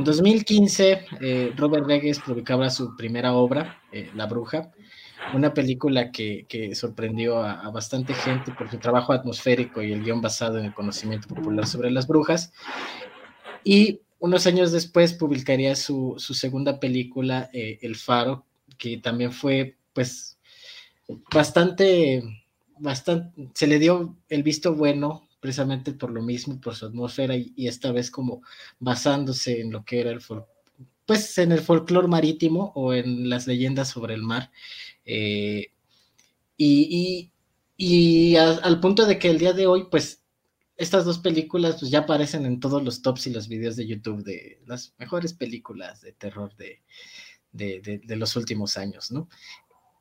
En 2015, eh, Robert Regues publicaba su primera obra, eh, La Bruja, una película que, sorprendió a, bastante gente por su trabajo atmosférico y el guion basado en el conocimiento popular sobre las brujas. Y unos años después publicaría su, segunda película, eh, El Faro, que también fue, pues, bastante, bastante, se le dio el visto bueno precisamente por lo mismo, por su atmósfera y, esta vez como basándose en lo que era el pues en el folclore marítimo o en las leyendas sobre el mar. Eh, y, al punto de que el día de hoy, pues estas dos películas pues ya aparecen en todos los tops y los videos de YouTube de las mejores películas de terror de, de, los últimos años, ¿no?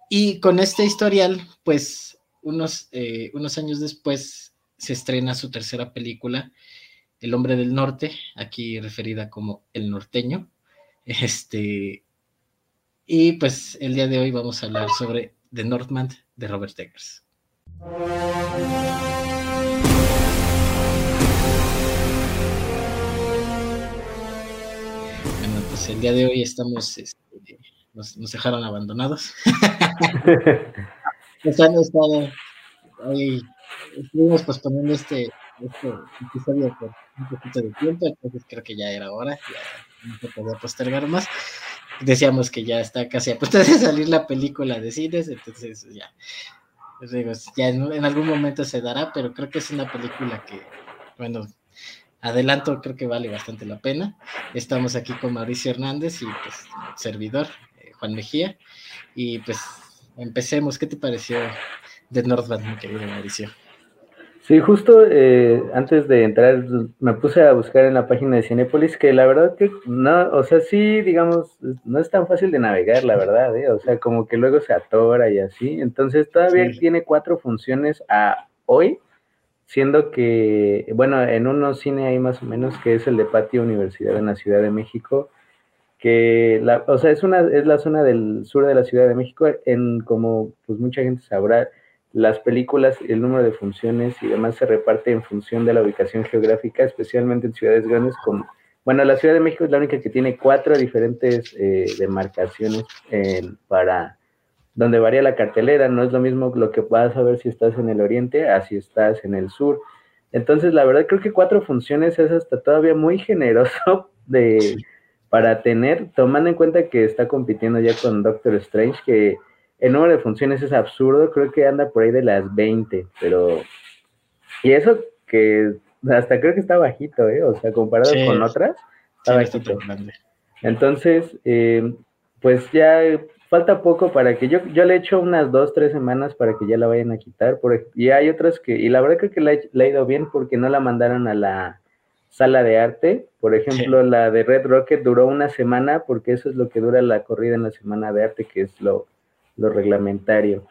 Y con este historial, pues unos, eh, unos años después se estrena su tercera película, El hombre del norte, aquí referida como El norteño. Este, y pues el día de hoy vamos a hablar sobre The Northman de Robert Eggers. Bueno, pues el día de hoy estamos, este, nos, dejaron abandonados. nos han estado ahí estuvimos posponiendo este, este episodio por un poquito de tiempo, entonces creo que ya era hora, ya no se podía postergar más. Decíamos que ya está casi a punto de salir la película de cines, entonces ya, pues digo, ya en, algún momento se dará, pero creo que es una película que, bueno, adelanto, creo que vale bastante la pena. Estamos aquí con Mauricio Hernández y pues servidor, eh, Juan Mejía, y pues empecemos. ¿Qué te pareció de Northbound, mi querido Mauricio? Sí, justo eh, antes de entrar me puse a buscar en la página de Cinepolis que la verdad que no, o sea, sí, digamos, no es tan fácil de navegar, la verdad, ¿eh? o sea, como que luego se atora y así. Entonces todavía tiene cuatro funciones a hoy, siendo que, bueno, en uno cine hay más o menos que es el de Patio Universidad en la Ciudad de México, que, la, o sea, es, una, es la zona del sur de la Ciudad de México, en como pues mucha gente sabrá, las películas, el número de funciones y demás se reparte en función de la ubicación geográfica, especialmente en ciudades grandes como, bueno, la Ciudad de México es la única que tiene cuatro diferentes eh, demarcaciones para donde varía la cartelera, no es lo mismo lo que vas a ver si estás en el oriente a si estás en el sur. Entonces, la verdad creo que cuatro funciones es hasta todavía muy generoso de, para tener, tomando en cuenta que está compitiendo ya con Doctor Strange, que el número de funciones es absurdo, creo que anda por ahí de las 20, pero... Y eso que hasta creo que está bajito, ¿eh? O sea, comparado con otras, está bajito. Entonces, eh, pues ya falta poco para que yo, yo le echo unas dos, tres semanas para que ya la vayan a quitar. Por, y hay otras que, y la verdad creo que la, ha ido bien porque no la mandaron a la sala de arte. Por ejemplo, la de Red Rocket duró una semana porque eso es lo que dura la corrida en la semana de arte, que es lo, lo reglamentario.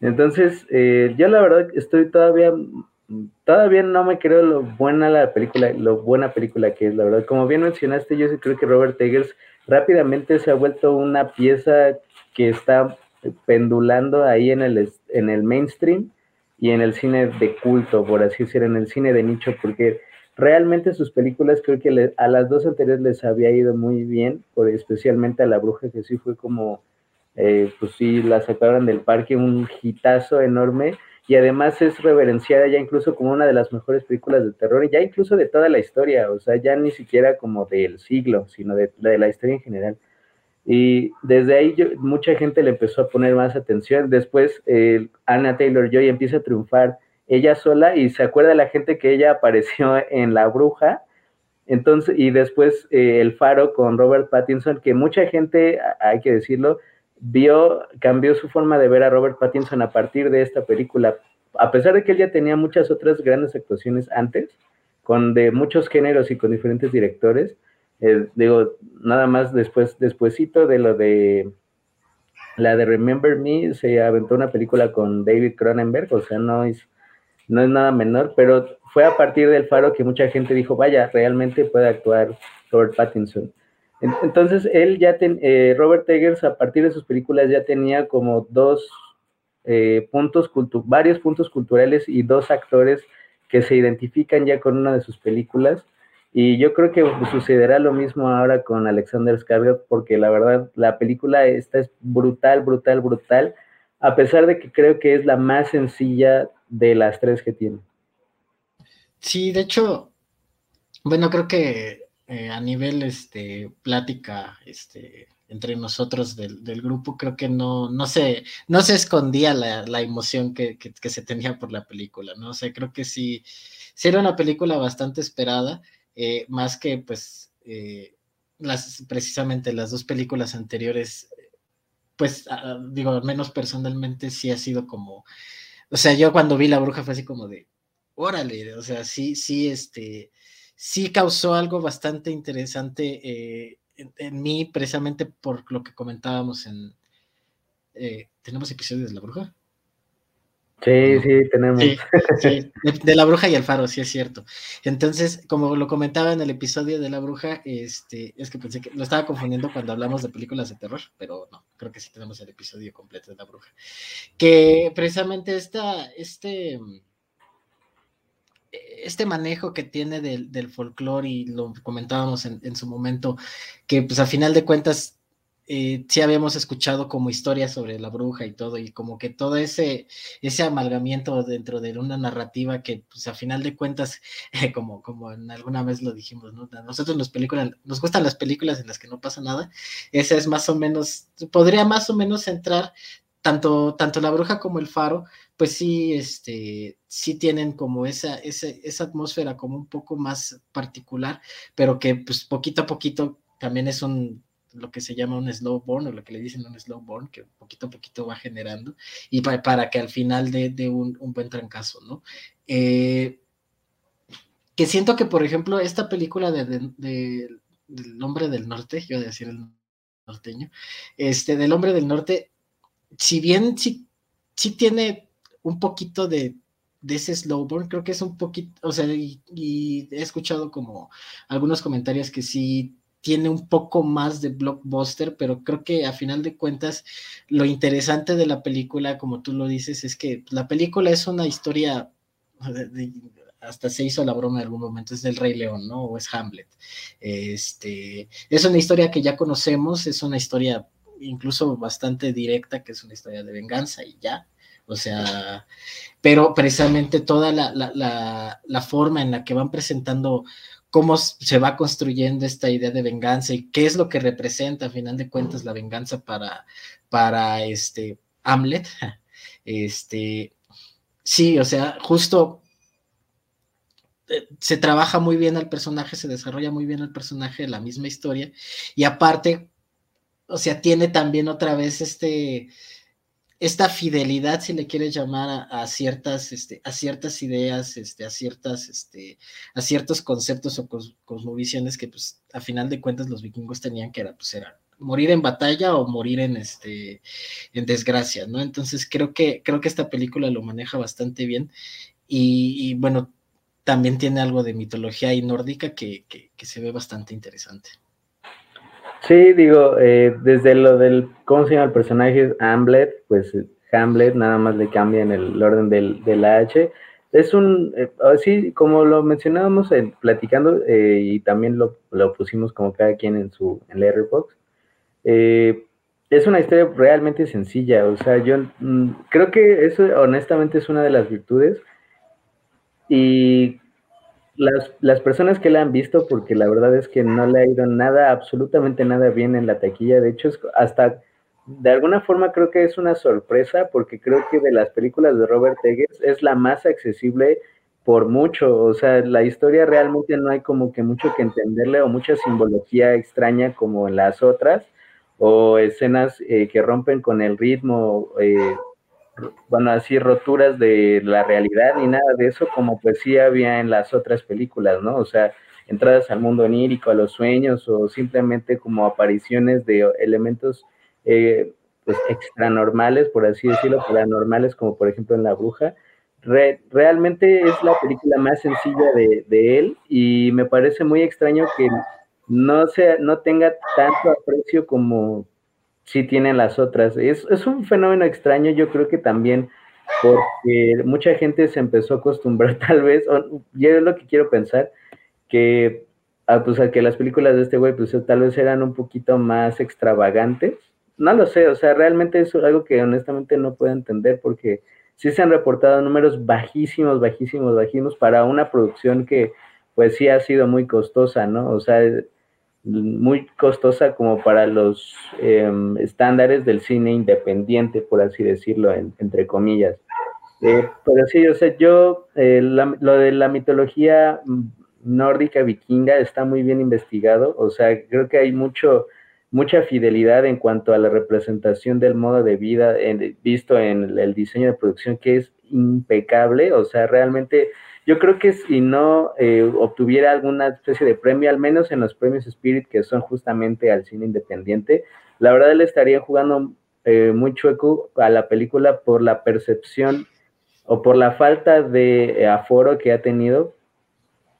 Entonces, eh, yo la verdad estoy todavía, todavía no me creo lo buena la película, lo buena película que es, la verdad. Como bien mencionaste, yo creo que Robert Eggers rápidamente se ha vuelto una pieza que está pendulando ahí en el, en el mainstream y en el cine de culto, por así decirlo, en el cine de nicho, porque realmente sus películas creo que a las dos anteriores les había ido muy bien, por, especialmente a La Bruja, que sí fue como eh, pues sí, la sacaron del parque, un hitazo enorme, y además es reverenciada ya incluso como una de las mejores películas de terror, ya incluso de toda la historia, o sea, ya ni siquiera como del siglo, sino de, la historia en general. Y desde ahí mucha gente le empezó a poner más atención. Después Anna Taylor Joy empieza a triunfar ella sola y se acuerda la gente que ella apareció en La Bruja. Entonces, y después eh, El Faro con Robert Pattinson, que mucha gente, hay que decirlo, vio, cambió su forma de ver a Robert Pattinson a partir de esta película. A pesar de que él ya tenía muchas otras grandes actuaciones antes, con de muchos géneros y con diferentes directores, eh, digo, nada más después, despuésito de lo de la de Remember Me, se aventó una película con David Cronenberg, o sea, no es, no es nada menor, pero fue a partir del faro que mucha gente dijo, vaya, realmente puede actuar Robert Pattinson. Entonces, él ya, eh, Robert Eggers, a partir de sus películas, ya tenía como dos eh, puntos, varios puntos culturales y dos actores que se identifican ya con una de sus películas. Y yo creo que sucederá lo mismo ahora con Alexander Skarsgård, porque la verdad la película esta es brutal, brutal, brutal, a pesar de que creo que es la más sencilla de las tres que tiene. Sí, de hecho, bueno, creo que eh, a nivel este, plática este, entre nosotros del, grupo, creo que no, no, se, no se escondía la, emoción que, se tenía por la película, ¿no? O sea, creo que sí, sí era una película bastante esperada, eh, más que pues eh, las, precisamente las dos películas anteriores, pues digo, al menos personalmente sí ha sido como, o sea, yo cuando vi La Bruja fue así como de, órale, o sea, sí, sí, este sí causó algo bastante interesante eh, en, mí, precisamente por lo que comentábamos en... Eh, ¿Tenemos episodios de La Bruja? Sí, sí, tenemos. Sí, De, La Bruja y el Faro, sí es cierto. Entonces, como lo comentaba en el episodio de La Bruja, este, es que pensé que lo estaba confundiendo cuando hablamos de películas de terror, pero no, creo que sí tenemos el episodio completo de La Bruja. Que precisamente esta, este este manejo que tiene del, del folclore y lo comentábamos en, su momento, que pues a final de cuentas eh, sí habíamos escuchado como historias sobre la bruja y todo, y como que todo ese, ese amalgamiento dentro de una narrativa que pues a final de cuentas, como, como en alguna vez lo dijimos, ¿no? nosotros nos, películas, nos gustan las películas en las que no pasa nada, esa es más o menos, podría más o menos entrar tanto, tanto la bruja como el faro, pues sí, este, sí tienen como esa, esa, esa atmósfera como un poco más particular, pero que pues poquito a poquito también es un, lo que se llama un slow burn o lo que le dicen un slow burn, que poquito a poquito va generando y para, que al final dé un, buen trancazo, ¿no? Eh, que siento que, por ejemplo, esta película de, del hombre del norte, yo voy a decir el norteño, este, del hombre del norte, si bien sí, tiene un poquito de, de ese slowburn, creo que es un poquito, o sea, y, he escuchado como algunos comentarios que sí tiene un poco más de blockbuster, pero creo que a final de cuentas lo interesante de la película, como tú lo dices, es que la película es una historia, hasta se hizo la broma en algún momento, es del Rey León, ¿no? O es Hamlet. Este, es una historia que ya conocemos, es una historia incluso bastante directa, que es una historia de venganza y ya, o sea, pero precisamente toda la, forma en la que van presentando cómo se va construyendo esta idea de venganza y qué es lo que representa a final de cuentas la venganza para, para este Hamlet. Este, sí, o sea, justo eh, se trabaja muy bien al personaje, se desarrolla muy bien el personaje, la misma historia, y aparte, o sea, tiene también otra vez este, esta fidelidad, si le quieres llamar, a, ciertas, este, a ciertas ideas, este, a ciertas, este, a ciertos conceptos o cosmovisiones que, pues, a final de cuentas los vikingos tenían que era, pues, era morir en batalla o morir en este, en desgracia, ¿no? Entonces creo que, creo que esta película lo maneja bastante bien y, bueno, también tiene algo de mitología y nórdica que, que se ve bastante interesante. Sí, digo, eh, desde lo del, ¿cómo se llama el personaje? Hamlet, pues Hamlet, nada más le cambian el orden del, del H. Es un, eh, así como lo mencionábamos en, platicando eh, y también lo, lo, pusimos como cada quien en su en Letterboxd, es una historia realmente sencilla, o sea, yo mm, creo que eso honestamente es una de las virtudes y las, las, personas que la han visto, porque la verdad es que no le ha ido nada, absolutamente nada bien en la taquilla. De hecho, es hasta de alguna forma creo que es una sorpresa, porque creo que de las películas de Robert Eggers es la más accesible por mucho. O sea, la historia realmente no hay como que mucho que entenderle o mucha simbología extraña como en las otras, o escenas eh, que rompen con el ritmo. Eh, bueno, así roturas de la realidad ni nada de eso, como pues sí había en las otras películas, ¿no? O sea, entradas al mundo onírico, a los sueños, o simplemente como apariciones de elementos eh, pues extranormales, por así decirlo, paranormales, como por ejemplo en La Bruja. realmente es la película más sencilla de, de, él y me parece muy extraño que no, sea, no tenga tanto aprecio como, sí tienen las otras. Es, es un fenómeno extraño, yo creo que también porque mucha gente se empezó a acostumbrar tal vez, o yo es lo que quiero pensar, que a, pues, a que las películas de este güey, pues tal vez eran un poquito más extravagantes. No lo sé, o sea, realmente es algo que honestamente no puedo entender porque sí se han reportado números bajísimos, bajísimos, bajísimos para una producción que pues sí ha sido muy costosa, ¿no? O sea, muy costosa como para los em, estándares del cine independiente, por así decirlo, entre comillas. Eh, pero sí, o sea, yo, eh, lo de la mitología nórdica vikinga está muy bien investigado, o sea, creo que hay mucho, mucha fidelidad en cuanto a la representación del modo de vida visto en el diseño de producción que es impecable, o sea, realmente yo creo que si no eh, obtuviera alguna especie de premio, al menos en los premios Spirit, que son justamente al cine independiente, la verdad le estaría jugando eh, muy chueco a la película por la percepción o por la falta de eh, aforo que ha tenido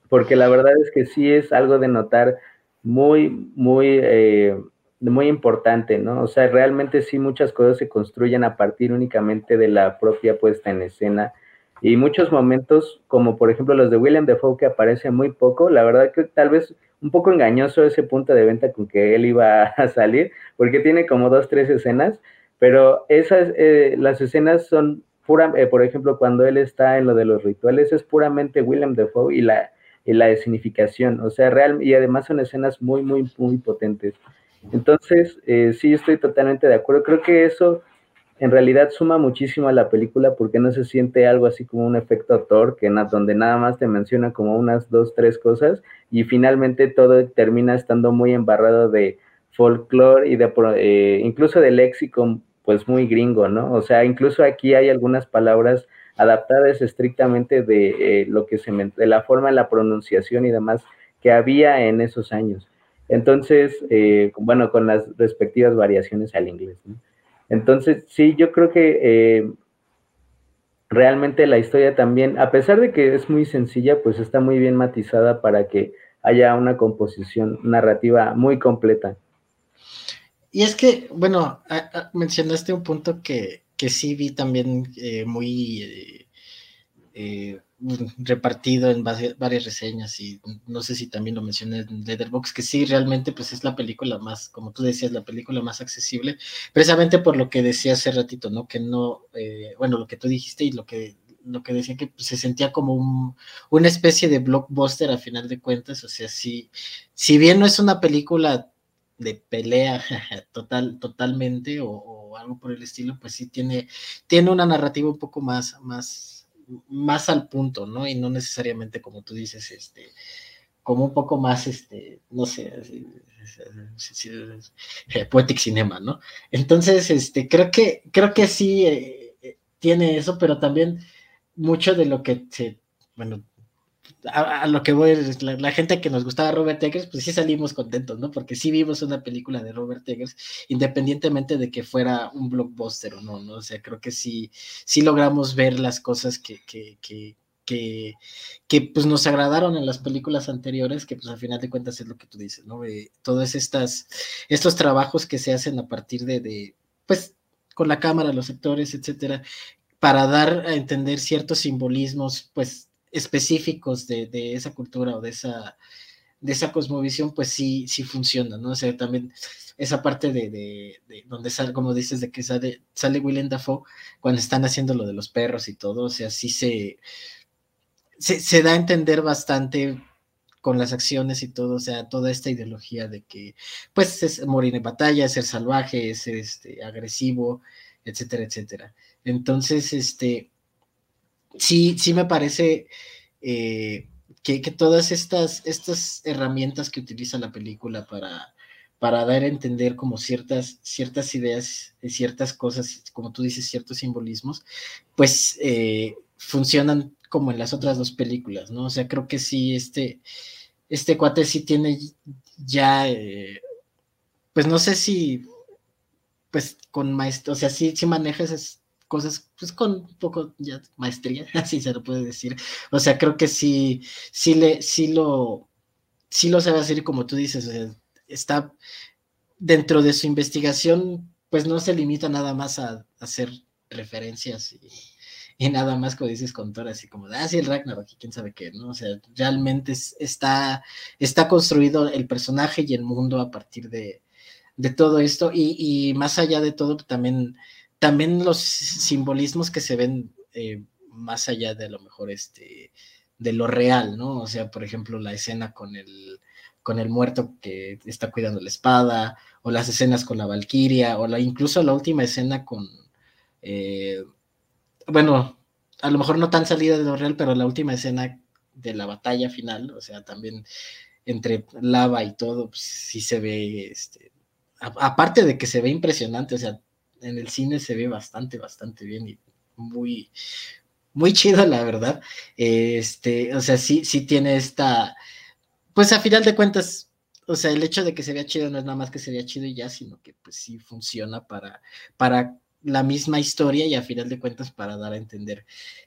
porque la verdad es que sí es algo de notar muy, muy, eh, muy importante, ¿no? O sea, realmente sí muchas cosas se construyen a partir únicamente de la propia puesta en escena y muchos momentos, como por ejemplo los de William Defoe, que aparece muy poco, la verdad que tal vez un poco engañoso ese punto de venta con que él iba a salir, porque tiene como dos, tres escenas, pero esas, eh, las escenas son pura, eh, por ejemplo, cuando él está en lo de los rituales, es puramente William Defoe y la, la escenificación, o sea, real, y además son escenas muy, muy, muy potentes. Entonces, eh, sí, estoy totalmente de acuerdo. Creo que eso en realidad suma muchísimo a la película porque no se siente algo así como un efecto Thor, que donde nada más te menciona como unas dos, tres cosas y finalmente todo termina estando muy embarrado de folclore y de eh, incluso de léxico pues muy gringo, ¿no? O sea, incluso aquí hay algunas palabras adaptadas estrictamente de eh, lo que se de la forma de la pronunciación y demás que había en esos años. Entonces, eh, bueno, con las respectivas variaciones al inglés. Entonces, sí, yo creo que eh, realmente la historia también, a pesar de que es muy sencilla, pues está muy bien matizada para que haya una composición narrativa muy completa. Y es que, bueno, mencionaste un punto que, que sí vi también eh, muy eh, repartido en varias reseñas y no sé si también lo mencioné en Letterboxd, que sí, realmente pues es la película más, como tú decías, la película más accesible, precisamente por lo que decía hace ratito, ¿no? Que no, bueno, lo que tú dijiste y lo que lo que decía que pues, se sentía como un, una especie de blockbuster a final de cuentas, o sea, si, si bien no es una película de pelea total, totalmente o algo por el estilo, pues sí tiene, tiene una narrativa un poco más, más, más al punto, ¿no? Y no necesariamente como tú dices, este, como un poco más, este, no sé, poetic cinema, ¿no? Entonces, este, creo que, creo que sí eh, eh, tiene eso, pero también mucho de lo que se, bueno, a, lo que voy, la, la, gente que nos gustaba Robert Eggers, pues sí salimos contentos, ¿no? Porque sí vimos una película de Robert Eggers, independientemente de que fuera un blockbuster o no, ¿no? O sea, creo que sí, sí logramos ver las cosas que, que, que, que, pues nos agradaron en las películas anteriores, que pues al final de cuentas es lo que tú dices, ¿no? Eh, todos estas, estos trabajos que se hacen a partir de, de, pues, con la cámara, los sectores, etcétera, para dar a entender ciertos simbolismos, pues, específicos de, esa cultura o de esa, de esa cosmovisión, pues sí, sí funciona, ¿no? O sea, también esa parte de, donde sale, como dices, de que sale, sale Willem Dafoe cuando están haciendo lo de los perros y todo, o sea, sí se, se, da a entender bastante con las acciones y todo, o sea, toda esta ideología de que, pues, es morir en batalla, ser salvaje, ser este, agresivo, etcétera, etcétera. Entonces, este, sí, sí me parece eh, que, todas estas, estas herramientas que utiliza la película para, para dar a entender como ciertas, ciertas ideas, ciertas cosas, como tú dices, ciertos simbolismos, pues eh, funcionan como en las otras dos películas, ¿no? O sea, creo que sí, este, este cuate sí tiene ya, eh, pues no sé si, pues con maestro, o sea, sí, sí cosas pues con un poco ya maestría, así se lo puede decir. O sea, creo que sí, sí le, sí lo, sí lo sabe hacer como tú dices, está dentro de su investigación, pues no se limita nada más a, hacer referencias y nada más como dices con Thor, así como, ah, sí, el Ragnarok, quién sabe qué, ¿no? O sea, realmente está, está construido el personaje y el mundo a partir de, todo esto, y, más allá de todo, también, también los simbolismos que se ven eh, más allá de a lo mejor este, de lo real, ¿no? O sea, por ejemplo, la escena con el, con el muerto que está cuidando la espada, o las escenas con la Valquiria, o la, incluso la última escena con, eh, bueno, a lo mejor no tan salida de lo real, pero la última escena de la batalla final, o sea, también entre lava y todo, pues, sí se ve, este, aparte de que se ve impresionante, o sea, en el cine se ve bastante, bastante bien y muy, muy chido, la verdad. Este, o sea, sí, sí tiene esta, pues a final de cuentas, o sea, el hecho de que se vea chido no es nada más que se vea chido y ya, sino que pues sí funciona para, para la misma historia y a final de cuentas para dar a entender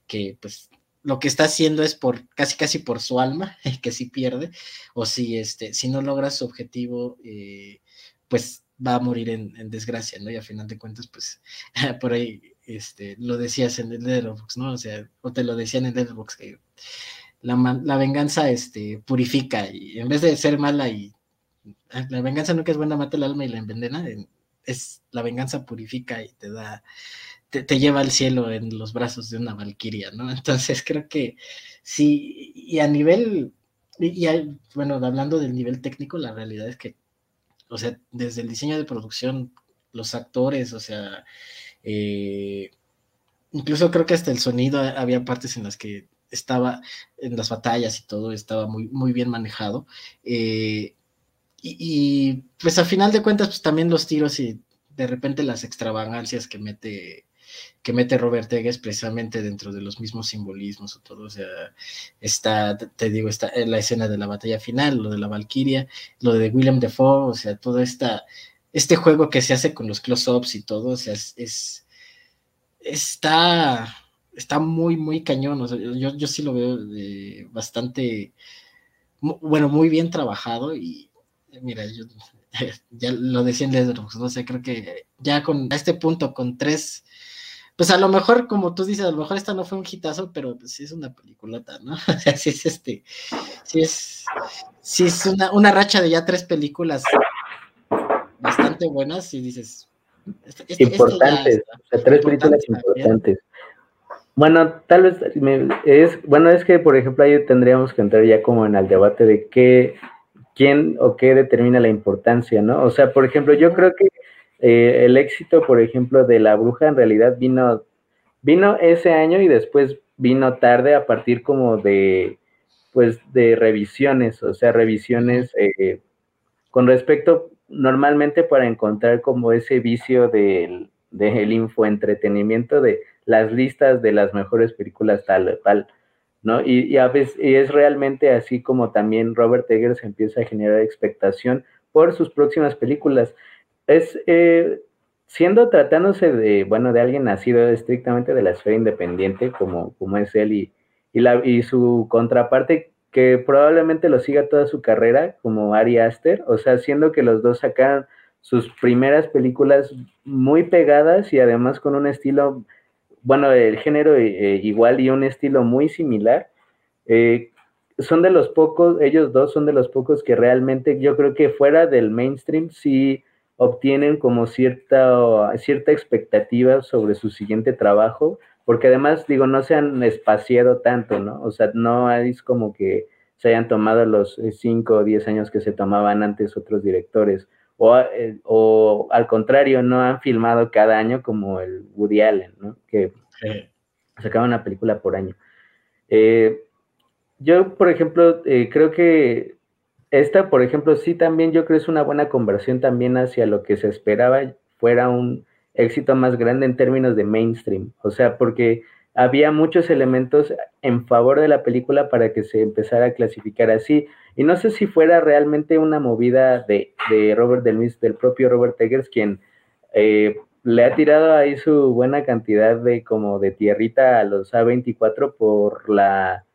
que pues lo que está haciendo es por casi casi por su alma, que si pierde, o si este, si no logra su objetivo, eh, pues va a morir en, desgracia, ¿no? Y a final de cuentas, pues por ahí este, lo decías en el Letterboxd, ¿no? O sea, o te lo decían en el Letterboxd, que la, venganza este, purifica y en vez de ser mala y ah, la venganza nunca es buena, mata el alma y la envenena, es la venganza purifica y te da, te, lleva al cielo en los brazos de una valquiria, ¿no? Entonces creo que sí, y a nivel, y, bueno, hablando del nivel técnico, la realidad es que, o sea, desde el diseño de producción, los actores, o sea, eh, incluso creo que hasta el sonido había partes en las que estaba en las batallas y todo estaba muy, muy bien manejado. Eh, y, pues a final de cuentas, pues también los tiros y de repente las extravagancias que mete que mete Robert Eggers precisamente dentro de los mismos simbolismos o todo, o sea, está, te digo, está la escena de la batalla final, lo de la Valkyria, lo de William Defoe, o sea, todo esta, este juego que se hace con los close-ups y todo, o sea, es, está, está muy, muy cañón. yo, yo sí lo veo bastante, bueno, muy bien trabajado y mira, yo ya lo decía en Letterboxd, no sé, creo que ya con a este punto, con tres, pues a lo mejor, como tú dices, a lo mejor esta no fue un hitazo, pero pues sí es una peliculota, ¿no? O sea, sí es este, sí es, sí es una, una racha de ya tres películas bastante buenas y dices, este, este, este importantes, tres películas importantes. Bueno, tal vez es, bueno, es que por ejemplo ahí tendríamos que entrar ya como en el debate de qué, quién o qué determina la importancia, ¿no? O sea, por ejemplo, yo creo que eh, el éxito, por ejemplo, de La Bruja en realidad vino, vino ese año y después vino tarde a partir como de, pues, de revisiones, o sea, revisiones eh, con respecto normalmente para encontrar como ese vicio del, del infoentretenimiento de las listas de las mejores películas tal tal, ¿no? Y, a veces y es realmente así como también Robert Eggers empieza a generar expectación por sus próximas películas. Es eh, siendo tratándose de, bueno, de alguien nacido estrictamente de la esfera independiente, como, como es él, y, y, la, y su contraparte que probablemente lo siga toda su carrera como Ari Aster, o sea, siendo que los dos sacaron sus primeras películas muy pegadas y además con un estilo, bueno, el género eh, igual y un estilo muy similar. Eh, son de los pocos, ellos dos son de los pocos que realmente yo creo que fuera del mainstream sí obtienen como cierta, cierta expectativa sobre su siguiente trabajo porque además, digo, no se han espaciado tanto, ¿no? O sea, no es como que se hayan tomado los 5 o 10 años que se tomaban antes otros directores, o, eh, o, al contrario, no han filmado cada año como el Woody Allen, ¿no? Que sacaba una película por año. Eh, yo, por ejemplo, eh, creo que esta, por ejemplo, sí también yo creo es una buena conversión también hacia lo que se esperaba fuera un éxito más grande en términos de mainstream, o sea, porque había muchos elementos en favor de la película para que se empezara a clasificar así. Y no sé si fuera realmente una movida de, Robert del, del propio Robert Eggers, quien eh, le ha tirado ahí su buena cantidad de como de tierrita a los A24 por la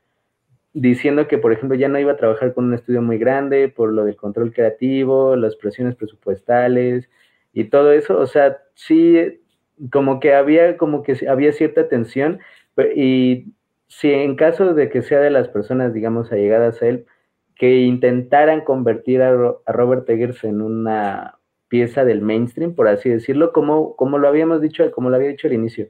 diciendo que, por ejemplo, ya no iba a trabajar con un estudio muy grande por lo del control creativo, las presiones presupuestales, y todo eso, o sea, sí, como que había, como que había cierta tensión, Y si en caso de que sea de las personas, digamos, allegadas a él, que intentaran convertir a, Robert Eggers en una pieza del mainstream, por así decirlo, como, como lo habíamos dicho, como lo había dicho al inicio,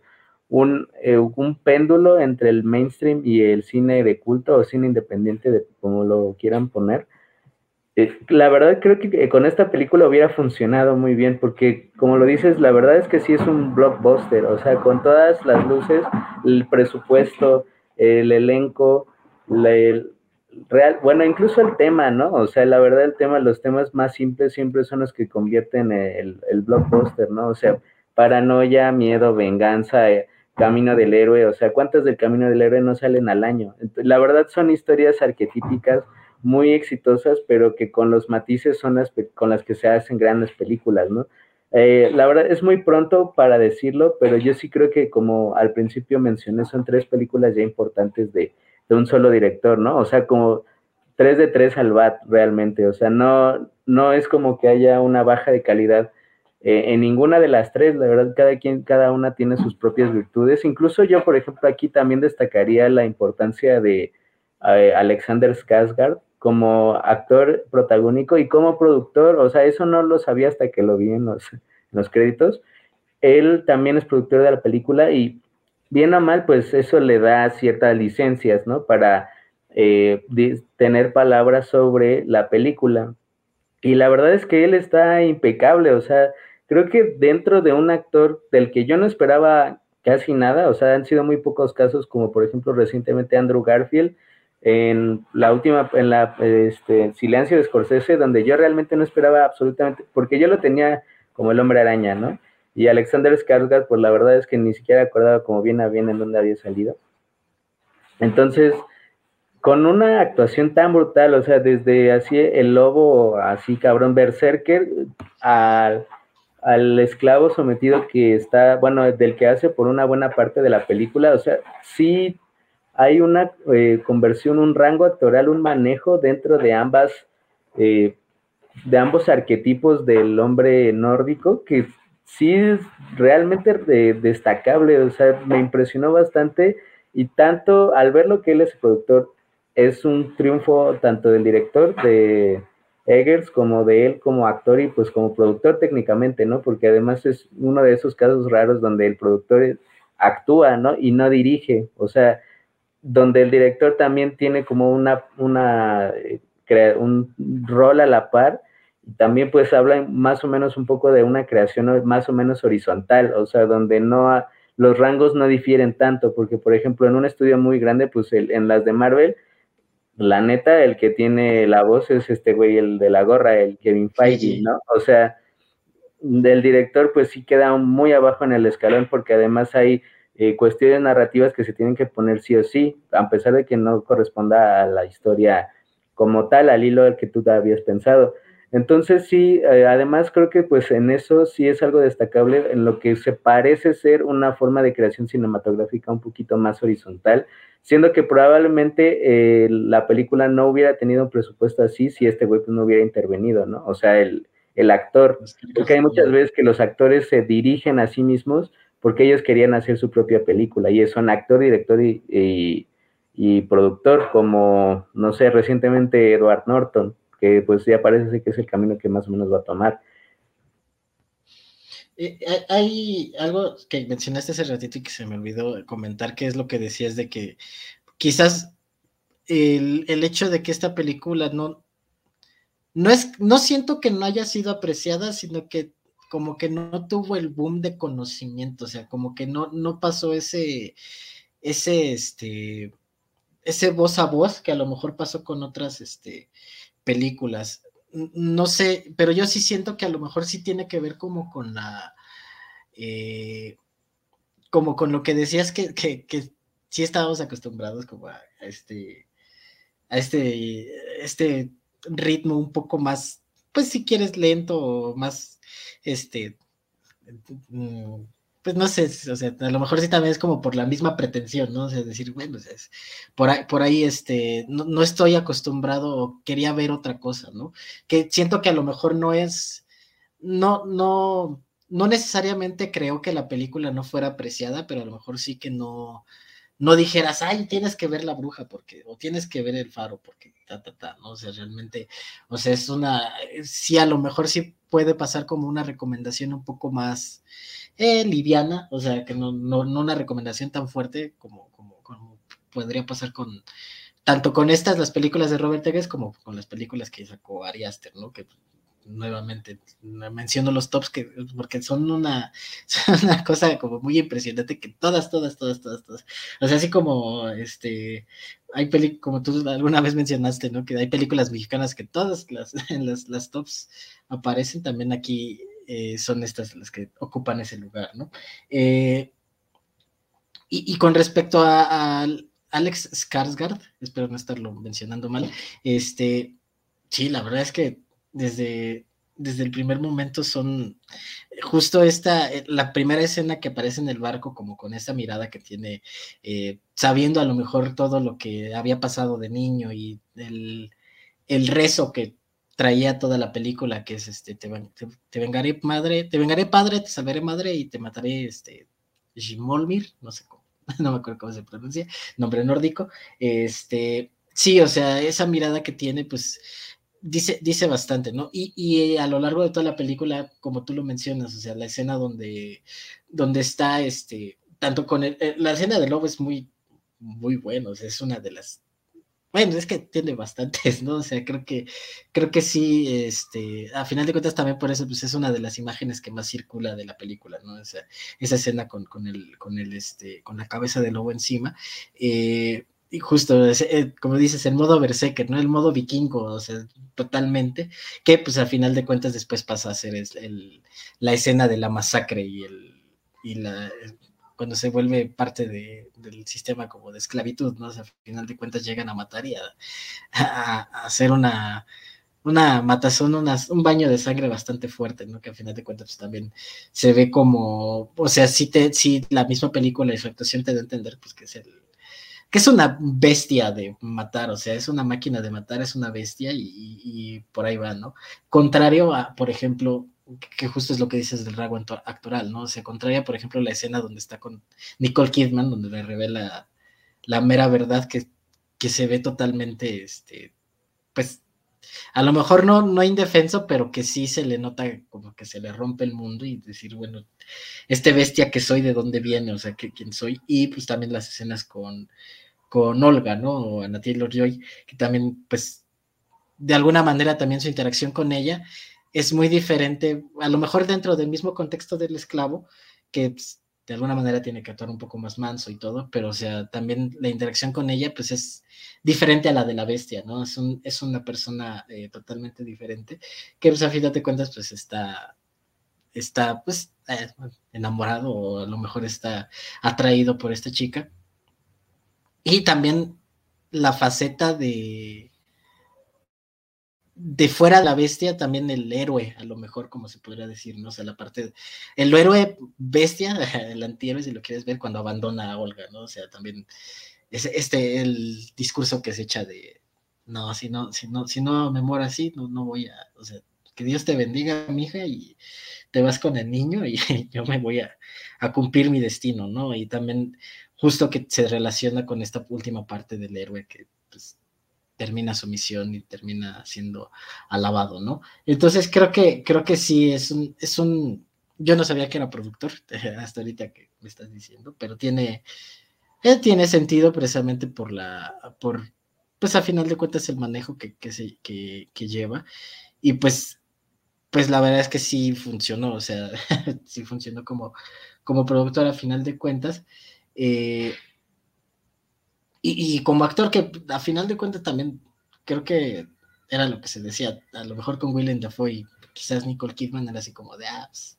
un, eh, un péndulo entre el mainstream y el cine de culto o cine independiente, de como lo quieran poner. Eh, la verdad creo que con esta película hubiera funcionado muy bien porque como lo dices, la verdad es que sí es un blockbuster, o sea, con todas las luces, el presupuesto, el elenco, el real, bueno, incluso el tema, ¿no? O sea, la verdad el tema, los temas más simples siempre son los que convierten el, el blockbuster, ¿no? O sea, paranoia, miedo, venganza, eh, camino del héroe, o sea, ¿cuántas del camino del héroe no salen al año? La verdad son historias arquetípicas muy exitosas, pero que con los matices son las con las que se hacen grandes películas, ¿no? Eh, la verdad es muy pronto para decirlo, pero yo sí creo que como al principio mencioné, son tres películas ya importantes de, un solo director, ¿no? O sea, como tres de tres al bat realmente, o sea, no, no es como que haya una baja de calidad eh, en ninguna de las tres, la verdad, cada quien, cada una tiene sus propias virtudes. Incluso yo, por ejemplo, aquí también destacaría la importancia de eh, Alexander Skarsgård, como actor protagónico y como productor, o sea, eso no lo sabía hasta que lo vi en los, los créditos. Él también es productor de la película y bien o mal, pues eso le da ciertas licencias, ¿no? Para eh, tener palabras sobre la película. Y la verdad es que él está impecable, o sea, creo que dentro de un actor del que yo no esperaba casi nada, o sea, han sido muy pocos casos, como por ejemplo recientemente Andrew Garfield, en la última, en la este, Silencio de Scorsese, donde yo realmente no esperaba absolutamente, porque yo lo tenía como el hombre araña, ¿no? Y Alexander Skarsgård, pues la verdad es que ni siquiera acordaba como bien a bien en dónde había salido. Entonces, con una actuación tan brutal, o sea, desde así el lobo, así cabrón, berserker, al, al esclavo sometido que está, bueno, del que hace por una buena parte de la película, o sea, sí hay una eh, conversión, un rango actoral, un manejo dentro de ambas, eh, de ambos arquetipos del hombre nórdico que sí es realmente destacable, o sea, me impresionó bastante y tanto al ver lo que él es productor, es un triunfo tanto del director de Eggers como de él como actor y pues como productor técnicamente, ¿no? Porque además es uno de esos casos raros donde el productor actúa, ¿no? Y no dirige, o sea, donde el director también tiene como una, una eh, un rol a la par, también pues habla más o menos un poco de una creación más o menos horizontal, o sea, donde no los rangos no difieren tanto, porque por ejemplo en un estudio muy grande, pues en las de Marvel, la neta, el que tiene la voz es este güey, el de la gorra, el Kevin Feige, ¿no? O sea, del director pues sí queda muy abajo en el escalón porque además hay eh, cuestiones narrativas que se tienen que poner sí o sí, a pesar de que no corresponda a la historia como tal, al hilo del que tú habías pensado. Entonces sí, eh, además creo que pues en eso sí es algo destacable en lo que se parece ser una forma de creación cinematográfica un poquito más horizontal, siendo que probablemente eh, la película no hubiera tenido un presupuesto así si este güey pues, no hubiera intervenido, ¿no? O sea, el, el actor, porque hay muchas veces que los actores se dirigen a sí mismos porque ellos querían hacer su propia película y son actor, director y, productor, como, no sé, recientemente Edward Norton, pues ya parece que es el camino que más o menos va a tomar. Eh, hay algo que mencionaste hace ratito y que se me olvidó comentar, que es lo que decías de que quizás el, el hecho de que esta película no, no es, no siento que no haya sido apreciada, sino que como que no tuvo el boom de conocimiento, o sea, como que no, no pasó ese, ese, este, ese voz a voz que a lo mejor pasó con otras, este, películas. No sé, pero yo sí siento que a lo mejor sí tiene que ver como con la, eh, como con lo que decías que, que, que sí estábamos acostumbrados como a, este, a este, este ritmo un poco más, pues si quieres lento o más este, mm, pues no sé, o sea, a lo mejor sí también es como por la misma pretensión, ¿no? O sea, decir, bueno, es, por ahí, por ahí este, no, estoy acostumbrado quería ver otra cosa, ¿no? Que siento que a lo mejor no es, no, no, no necesariamente creo que la película no fuera apreciada, pero a lo mejor sí que no, no dijeras, ay, tienes que ver la bruja porque, o tienes que ver el faro porque, ta, ta, ta, ¿no? O sea, realmente, o sea, es una, sí, a lo mejor sí puede pasar como una recomendación un poco más eh, liviana, o sea, que no, no, no una recomendación tan fuerte como, como, como podría pasar con, tanto con estas, las películas de Robert Eggers, como con las películas que sacó Ari Aster, ¿no? Que nuevamente menciono los tops que porque son una, una cosa como muy impresionante que todas, todas, todas, todas, todas. O sea, así como este hay películas, como tú alguna vez mencionaste, ¿no? Que hay películas mexicanas que todas las, las, las tops aparecen, también aquí eh, son estas las que ocupan ese lugar, ¿no? Eh, y, con respecto a, Alex Skarsgård, espero no estarlo mencionando mal, este, sí, la verdad es que desde, desde el primer momento son justo esta, eh, la primera escena que aparece en el barco, como con esa mirada que tiene, sabiendo a lo mejor todo lo que había pasado de niño y el, el rezo que traía toda la película, que es este, te, vengaré madre, te vengaré padre, te salvaré madre y te mataré, este, Jimolmir, no sé cómo, no me acuerdo cómo se pronuncia, nombre nórdico, este, sí, o sea, esa mirada que tiene, pues, dice, dice bastante, ¿no? Y, y, a lo largo de toda la película, como tú lo mencionas, o sea, la escena donde, donde está, este, tanto con el, la escena del lobo es muy, muy bueno, o sea, es una de las, bueno, es que tiene bastantes, ¿no? O sea, creo que, creo que sí, este, a final de cuentas también por eso, pues es una de las imágenes que más circula de la película, ¿no? O sea, esa escena con, con el, con el, este, con la cabeza del lobo encima, eh, y justo, eh, como dices, el modo Berserker, ¿no? El modo vikingo, o sea, totalmente, que pues al final de cuentas después pasa a ser el, la escena de la masacre y el y la cuando se vuelve parte de, del sistema como de esclavitud, ¿no? O sea, al final de cuentas llegan a matar y a, hacer una, una matazón, un baño de sangre bastante fuerte, ¿no? Que al final de cuentas pues, también se ve como, o sea, si te, si la misma película y su actuación te da a entender, pues que es el, que es una bestia de matar, o sea, es una máquina de matar, es una bestia y, por ahí va, ¿no? Contrario a, por ejemplo, que justo es lo que dices del rasgo actoral, ¿no? O sea, contrario a, por ejemplo, la escena donde está con Nicole Kidman, donde le revela la mera verdad que, que se ve totalmente, este, pues, a lo mejor no, no indefenso, pero que sí se le nota como que se le rompe el mundo y decir, bueno, este bestia que soy, de dónde viene, o sea, que, quién soy, y pues también las escenas con con Olga, ¿no? O a Natalie Joy, que también, pues, de alguna manera también su interacción con ella es muy diferente, a lo mejor dentro del mismo contexto del esclavo, que pues, de alguna manera tiene que actuar un poco más manso y todo, pero o sea, también la interacción con ella pues es diferente a la de la bestia, ¿no? Es, un, es una persona eh, totalmente diferente, que pues a fin de cuentas pues está, está pues eh, enamorado o a lo mejor está atraído por esta chica y también la faceta de de fuera la bestia, también el héroe, a lo mejor, como se podría decir, ¿no? O sea, la parte, de, el héroe bestia, el antihéroe, si lo quieres ver, cuando abandona a Olga, ¿no? O sea, también es este, el discurso que se echa de, no, si no, si no, si no me muero así, no, no voy a, o sea, que Dios te bendiga, mija, y te vas con el niño y yo me voy a, a cumplir mi destino, ¿no? Y también justo que se relaciona con esta última parte del héroe que pues, termina su misión y termina siendo alabado, ¿no? Entonces creo que, creo que sí, es un, es un, yo no sabía que era productor hasta ahorita que me estás diciendo, pero tiene, eh, tiene sentido precisamente por la, por, pues a final de cuentas el manejo que, que, se, que, que lleva y pues, pues la verdad es que sí funcionó, o sea, sí funcionó como, como productor a final de cuentas. Eh, y, como actor que a final de cuentas también creo que era lo que se decía, a lo mejor con Willem Dafoe y quizás Nicole Kidman era así como de, ah, pues,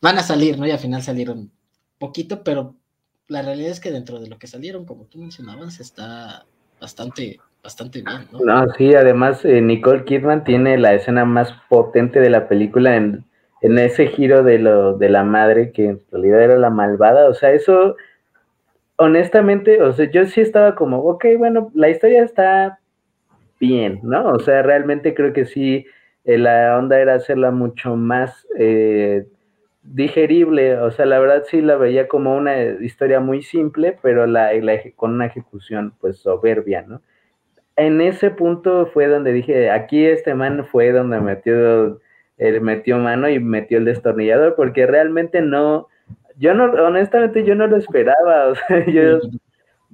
van a salir, ¿no? Y al final salieron poquito, pero la realidad es que dentro de lo que salieron, como tú mencionabas, está bastante, bastante bien, ¿no? No, sí, además eh, Nicole Kidman tiene la escena más potente de la película en, en ese giro de, lo, de la madre que en realidad era la malvada, o sea, eso honestamente, o sea, yo sí estaba como, ok, bueno, la historia está bien, ¿no? O sea, realmente creo que sí, eh, la onda era hacerla mucho más, eh, digerible, o sea, la verdad sí la veía como una historia muy simple, pero la, con una ejecución pues soberbia, ¿no? En ese punto fue donde dije, aquí este man fue donde metió, el metió mano y metió el destornillador, porque realmente no, yo no, honestamente yo no lo esperaba, o sea, yo,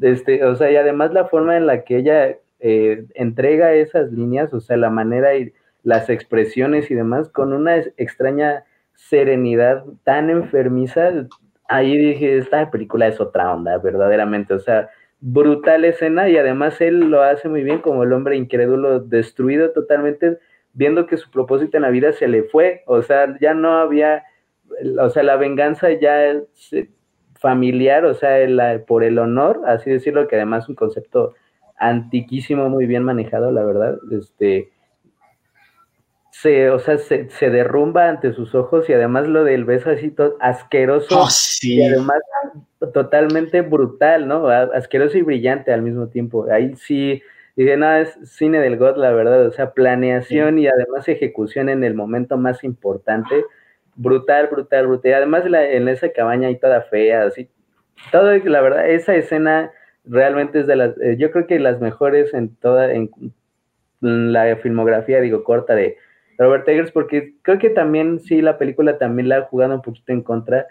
este, o sea, y además la forma en la que ella eh, entrega esas líneas, o sea, la manera y las expresiones y demás, con una extraña serenidad tan enfermiza, ahí dije, esta película es otra onda, verdaderamente, o sea, brutal escena y además él lo hace muy bien como el hombre incrédulo, destruido totalmente, viendo que su propósito en la vida se le fue, o sea, ya no había, o sea, la venganza ya es familiar, o sea, por el honor, así decirlo, que además es un concepto antiquísimo, muy bien manejado, la verdad, este, se, o sea, se, derrumba ante sus ojos y además lo del beso así asqueroso oh, y además totalmente brutal, ¿no? Asqueroso y brillante al mismo tiempo. Ahí sí, dije, no, es cine del God, la verdad, o sea, planeación y además ejecución en el momento más importante, brutal, brutal, brutal. Además en esa cabaña ahí toda fea, así, todo, la verdad, esa escena realmente es de las, eh, yo creo que las mejores en toda, en la filmografía, digo, corta de Robert Eggers, porque creo que también sí la película también la ha jugado un poquito en contra.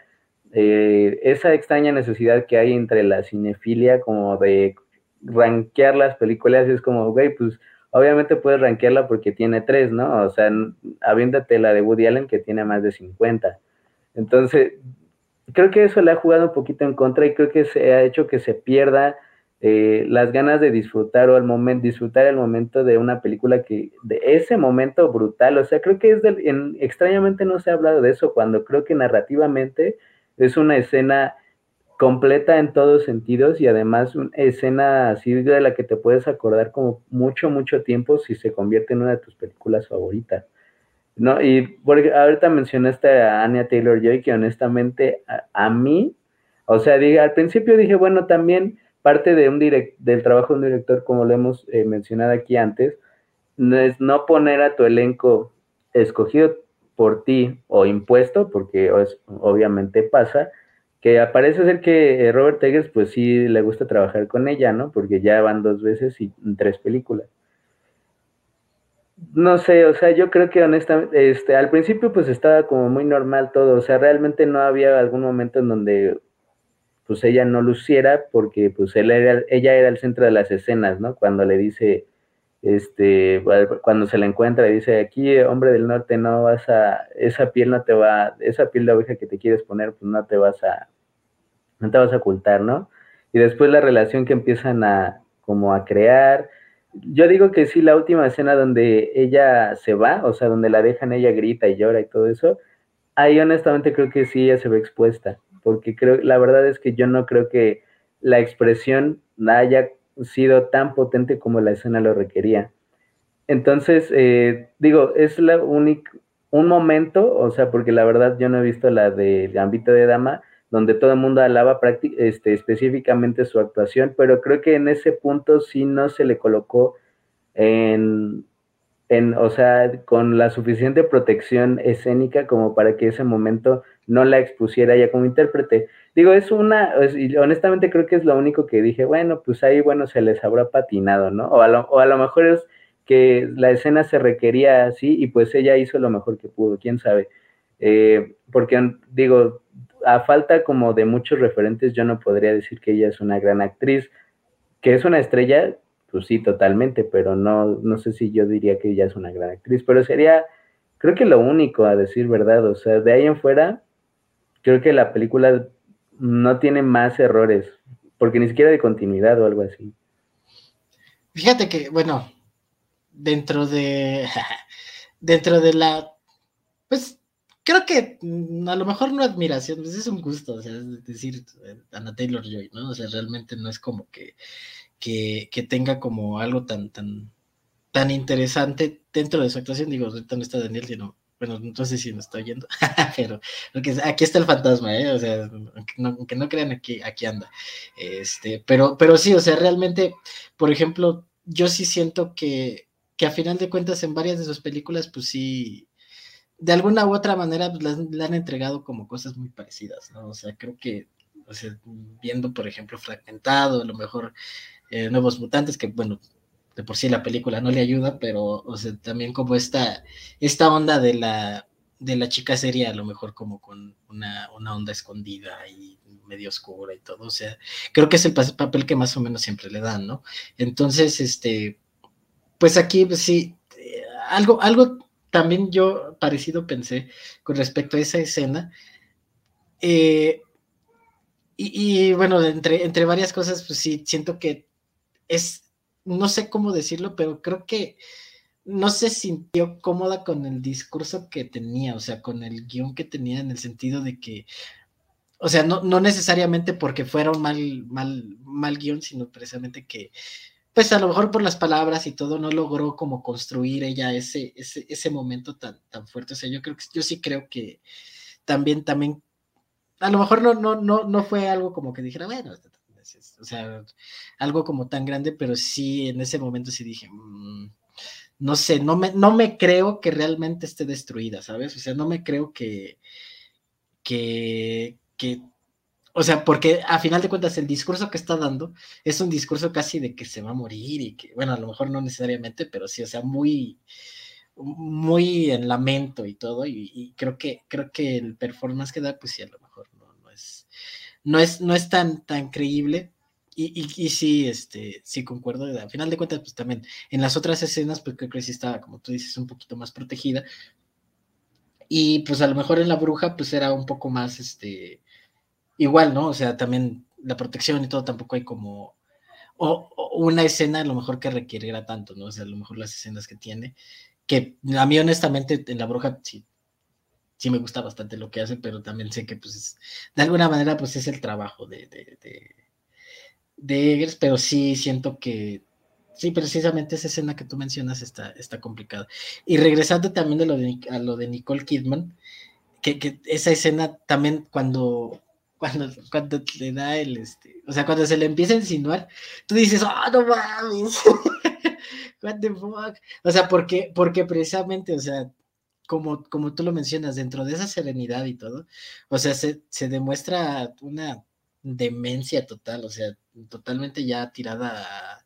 Eh, esa extraña necesidad que hay entre la cinefilia, como de rankear las películas, es como, güey, pues obviamente puedes rankearla porque tiene tres, ¿no? O sea, habiéndote la de Woody Allen que tiene más de 50. Entonces, creo que eso le ha jugado un poquito en contra y creo que se ha hecho que se pierda eh, las ganas de disfrutar o al momento, disfrutar el momento de una película que, de ese momento brutal, o sea, creo que es del, en, extrañamente no se ha hablado de eso cuando creo que narrativamente es una escena completa en todos sentidos y además una escena así de la que te puedes acordar como mucho, mucho tiempo si se convierte en una de tus películas favoritas. ¿No? Y porque ahorita mencionaste a Anya Taylor Joy, que honestamente a, mí, o sea, diga, al principio dije, bueno, también parte de un direct, del trabajo de un director, como lo hemos eh, mencionado aquí antes, no es no poner a tu elenco escogido por ti o impuesto, porque obviamente pasa, que aparece ser que eh, Robert Eggers pues sí le gusta trabajar con ella, ¿no? Porque ya van dos veces y tres películas. No sé, o sea, yo creo que honestamente, este, al principio pues estaba como muy normal todo, o sea, realmente no había algún momento en donde pues ella no luciera porque pues él era, ella era el centro de las escenas, ¿no? Cuando le dice, este, cuando se la encuentra y dice, aquí, hombre del norte, no vas a, esa piel no te va, esa piel de oveja que te quieres poner, pues no te vas a, no te vas a ocultar, ¿no? Y después la relación que empiezan a, como a crear, yo digo que sí, la última escena donde ella se va, o sea, donde la dejan, ella grita y llora y todo eso, ahí honestamente creo que sí ella se ve expuesta porque creo, la verdad es que yo no creo que la expresión haya sido tan potente como la escena lo requería. Entonces, eh, digo, es la única, un momento, o sea, porque la verdad yo no he visto la de Ámbito de Dama, donde todo el mundo alaba este, específicamente su actuación, pero creo que en ese punto sí no se le colocó en, en, o sea, con la suficiente protección escénica como para que ese momento no la expusiera ya como intérprete. Digo, es una, honestamente creo que es lo único que dije, bueno, pues ahí, bueno, se les habrá patinado, ¿no? O a lo, mejor es que la escena se requería así y pues ella hizo lo mejor que pudo, quién sabe. Eh, porque digo, a falta como de muchos referentes, yo no podría decir que ella es una gran actriz, que es una estrella, pues sí, totalmente, pero no, no sé si yo diría que ella es una gran actriz, pero sería, creo que lo único a decir verdad, o sea, de ahí en fuera, creo que la película no tiene más errores, porque ni siquiera de continuidad o algo así. Fíjate que, bueno, dentro de, dentro de la, pues creo que mm, a lo mejor no admiración, pues es un gusto, o sea, es decir, Anna Taylor Joy, ¿no? O sea, realmente no es como que, que, que tenga como algo tan, tan, tan interesante dentro de su actuación, digo, ahorita no está Daniel, sino bueno, no sé si me estoy yendo, pero porque aquí está el fantasma, ¿eh? O sea, aunque no, crean, aquí, aquí anda. Este, pero, pero sí, o sea, realmente, por ejemplo, yo sí siento que, que a final de cuentas en varias de sus películas, pues sí, de alguna u otra manera pues, le han entregado como cosas muy parecidas, ¿no? O sea, creo que, o sea, viendo, por ejemplo, Fragmentado, a lo mejor eh, Nuevos Mutantes, que bueno, de por sí la película no le ayuda, pero, o sea, también como esta, esta onda de la, de la chica seria, a lo mejor como con una, una onda escondida y medio oscura y todo, o sea, creo que es el papel que más o menos siempre le dan, ¿no? Entonces, este, pues aquí, pues sí, eh, algo, algo también yo parecido pensé con respecto a esa escena. Eh, y, bueno, entre, entre varias cosas, pues sí, siento que es, no sé cómo decirlo, pero creo que no se sintió cómoda con el discurso que tenía, o sea, con el guion que tenía en el sentido de que, o sea, no, no necesariamente porque fuera un mal, mal, mal guion, sino precisamente que pues a lo mejor por las palabras y todo no logró como construir ella ese, ese, ese momento tan, tan fuerte. O sea, yo creo que yo sí creo que también, también, a lo mejor no, no, no, no fue algo como que dijera, bueno, o sea, algo como tan grande, pero sí en ese momento sí dije, mm, no sé, no me, no me creo que realmente esté destruida, ¿sabes? O sea, no me creo que, que, que o sea, porque a final de cuentas el discurso que está dando es un discurso casi de que se va a morir y que, bueno, a lo mejor no necesariamente, pero sí, o sea, muy, muy en lamento y todo, y, creo que, creo que el performance que da, pues sí, a lo mejor no, no es, no es, no es tan, tan creíble. Y, y, sí, este, sí concuerdo. A final de cuentas, pues también en las otras escenas, pues creo que sí estaba, como tú dices, un poquito más protegida. Y pues a lo mejor en la bruja, pues era un poco más, este, igual, ¿no? O sea, también la protección y todo tampoco hay como o, una escena a lo mejor que requiera tanto, ¿no? O sea, a lo mejor las escenas que tiene, que a mí honestamente en La Bruja sí, sí me gusta bastante lo que hace, pero también sé que pues de alguna manera pues es el trabajo de, de, de, de Eggers, pero sí siento que sí, precisamente esa escena que tú mencionas está, está complicada. Y regresando también de lo de, a lo de Nicole Kidman, que, que esa escena también cuando cuando, cuando le da el, este, o sea, cuando se le empieza a insinuar, tú dices, ah, no mames, what the fuck, o sea, porque, porque precisamente, o sea, como, como tú lo mencionas, dentro de esa serenidad y todo, o sea, se, se demuestra una demencia total, o sea, totalmente ya tirada,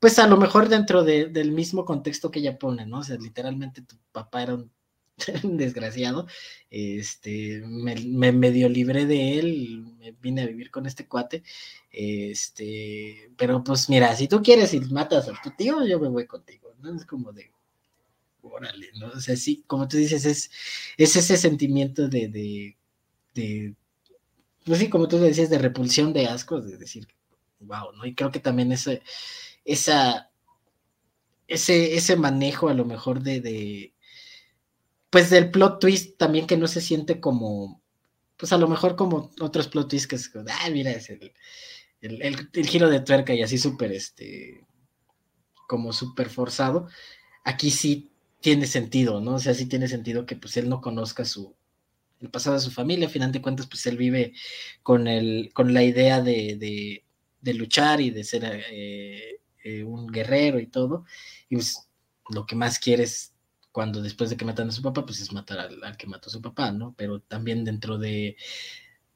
pues a lo mejor dentro de, del mismo contexto que ella pone, ¿no? O sea, literalmente tu papá era un desgraciado, este, me, medio libré de él, me vine a vivir con este cuate, este, pero pues mira, si tú quieres y matas a tu tío, yo me voy contigo, ¿no? Es como de, órale, ¿no? O sea, sí, como tú dices, es, es ese sentimiento de, de, de, pues sí, como tú decías, de repulsión, de asco, de decir, wow, ¿no? Y creo que también ese, esa, ese, ese manejo a lo mejor de, de pues del plot twist también que no se siente como, pues a lo mejor como otros plot twists que es, ah, mira, es el, el, giro de tuerca y así súper, este, como súper forzado. Aquí sí tiene sentido, ¿no? O sea, sí tiene sentido que pues él no conozca su, el pasado de su familia, a final de cuentas, pues él vive con, el, con la idea de, de, luchar y de ser eh, eh, un guerrero y todo, y pues lo que más quiere es cuando después de que matan a su papá, pues es matar al, que mató a su papá, ¿no? Pero también dentro de,